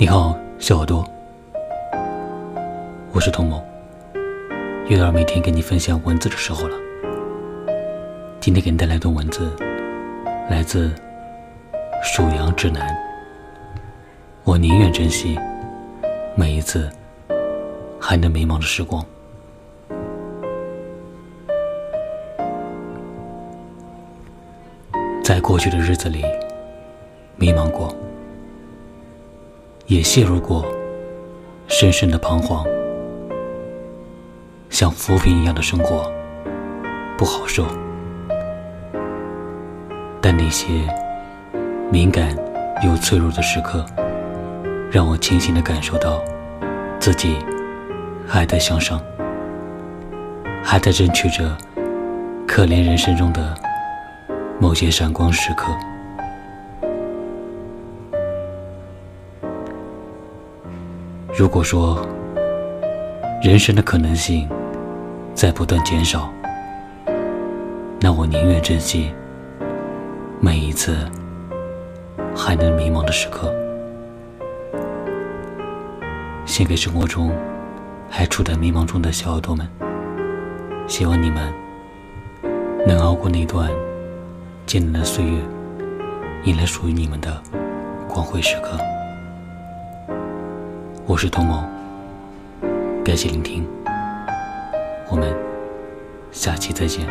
你好，小耳朵，我是童某，又到每天给你分享文字的时候了。今天给你带来的文字，来自《属羊指南》。我宁愿珍惜每一次还能迷茫的时光。在过去的日子里，迷茫过。也陷入过深深的彷徨，像浮萍一样的生活不好受。但那些敏感又脆弱的时刻，让我清醒的感受到自己还在向上，还在争取着可怜人生中的某些闪光时刻。如果说人生的可能性在不断减少，那我宁愿珍惜每一次还能迷茫的时刻。献给生活中还处在迷茫中的小耳朵们，希望你们能熬过那段艰难的岁月，迎来属于你们的光辉时刻。我是童某，感谢聆听，我们下期再见。